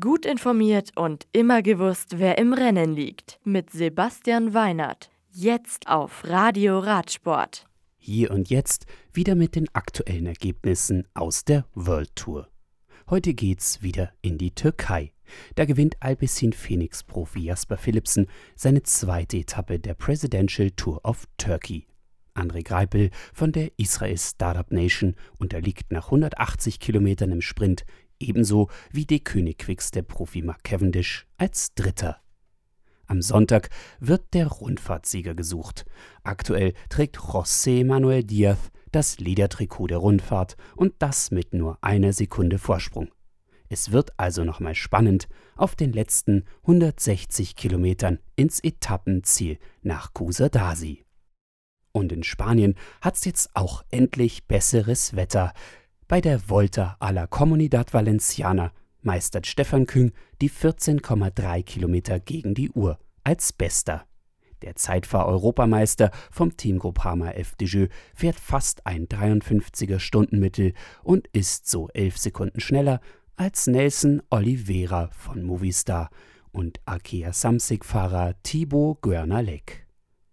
Gut informiert und immer gewusst, wer im Rennen liegt. Mit Sebastian Weinert. Jetzt auf Radio Radsport. Hier und jetzt wieder mit den aktuellen Ergebnissen aus der World Tour. Heute geht's wieder in die Türkei. Da gewinnt Alpecin Phoenix Profi Jasper Philipsen seine zweite Etappe der Presidential Tour of Turkey. André Greipel von der Israel Startup Nation unterliegt nach 180 Kilometern im Sprint ebenso wie die Königquicks der Profi Mark Cavendish als Dritter. Am Sonntag wird der Rundfahrtsieger gesucht. Aktuell trägt José Manuel Diaz das Ledertrikot der Rundfahrt und das mit nur einer Sekunde Vorsprung. Es wird also nochmal spannend auf den letzten 160 Kilometern ins Etappenziel nach Kusadasi. Und in Spanien hat's jetzt auch endlich besseres Wetter. Bei der Volta a la Comunidad Valenciana meistert Stefan Küng die 14,3 Kilometer gegen die Uhr als Bester. Der Zeitfahr-Europameister vom Team Groupama FDJ fährt fast ein 53er Stundenmittel und ist so 11 Sekunden schneller als Nelson Oliveira von Movistar und Arkea Samsic-Fahrer Thibaut Görnalek.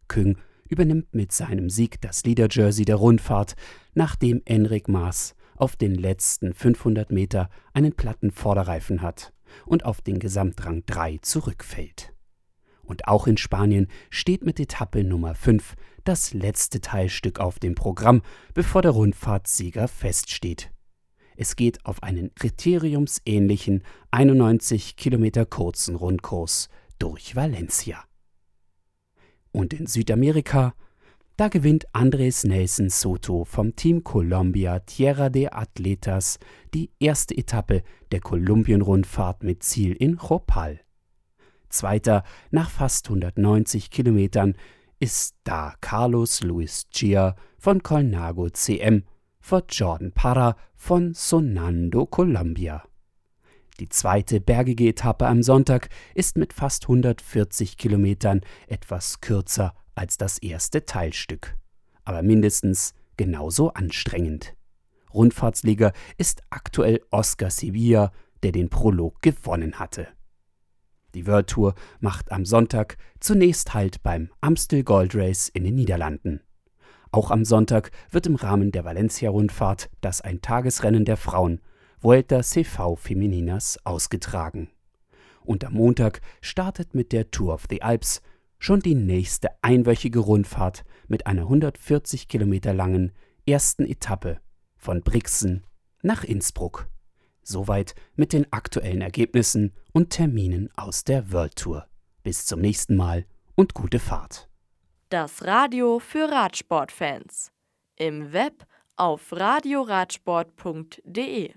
Küng übernimmt mit seinem Sieg das Leader-Jersey der Rundfahrt, nachdem Enric Maas auf den letzten 500 Meter einen platten Vorderreifen hat und auf den Gesamtrang 3 zurückfällt. Und auch in Spanien steht mit Etappe Nummer 5 das letzte Teilstück auf dem Programm, bevor der Rundfahrtsieger feststeht. Es geht auf einen kriteriumsähnlichen 91 Kilometer kurzen Rundkurs durch Valencia. Und in Südamerika da gewinnt Andres Nelson Soto vom Team Colombia Tierra de Atletas die erste Etappe der Kolumbien-Rundfahrt mit Ziel in Chopal. Zweiter nach fast 190 Kilometern ist da Carlos Luis Gia von Colnago CM vor Jordan Parra von Sonando Colombia. Die zweite bergige Etappe am Sonntag ist mit fast 140 Kilometern etwas kürzer als das erste Teilstück, aber mindestens genauso anstrengend. Rundfahrtsliga ist aktuell Oscar Sevilla, der den Prolog gewonnen hatte. Die World Tour macht am Sonntag zunächst Halt beim Amstel Gold Race in den Niederlanden. Auch am Sonntag wird im Rahmen der Valencia-Rundfahrt das Eintagesrennen der Frauen Vuelta CV Femininas ausgetragen. Und am Montag startet mit der Tour of the Alps schon die nächste einwöchige Rundfahrt mit einer 140 Kilometer langen ersten Etappe von Brixen nach Innsbruck. Soweit mit den aktuellen Ergebnissen und Terminen aus der World Tour. Bis zum nächsten Mal und gute Fahrt. Das Radio für Radsportfans. Im Web auf radioradsport.de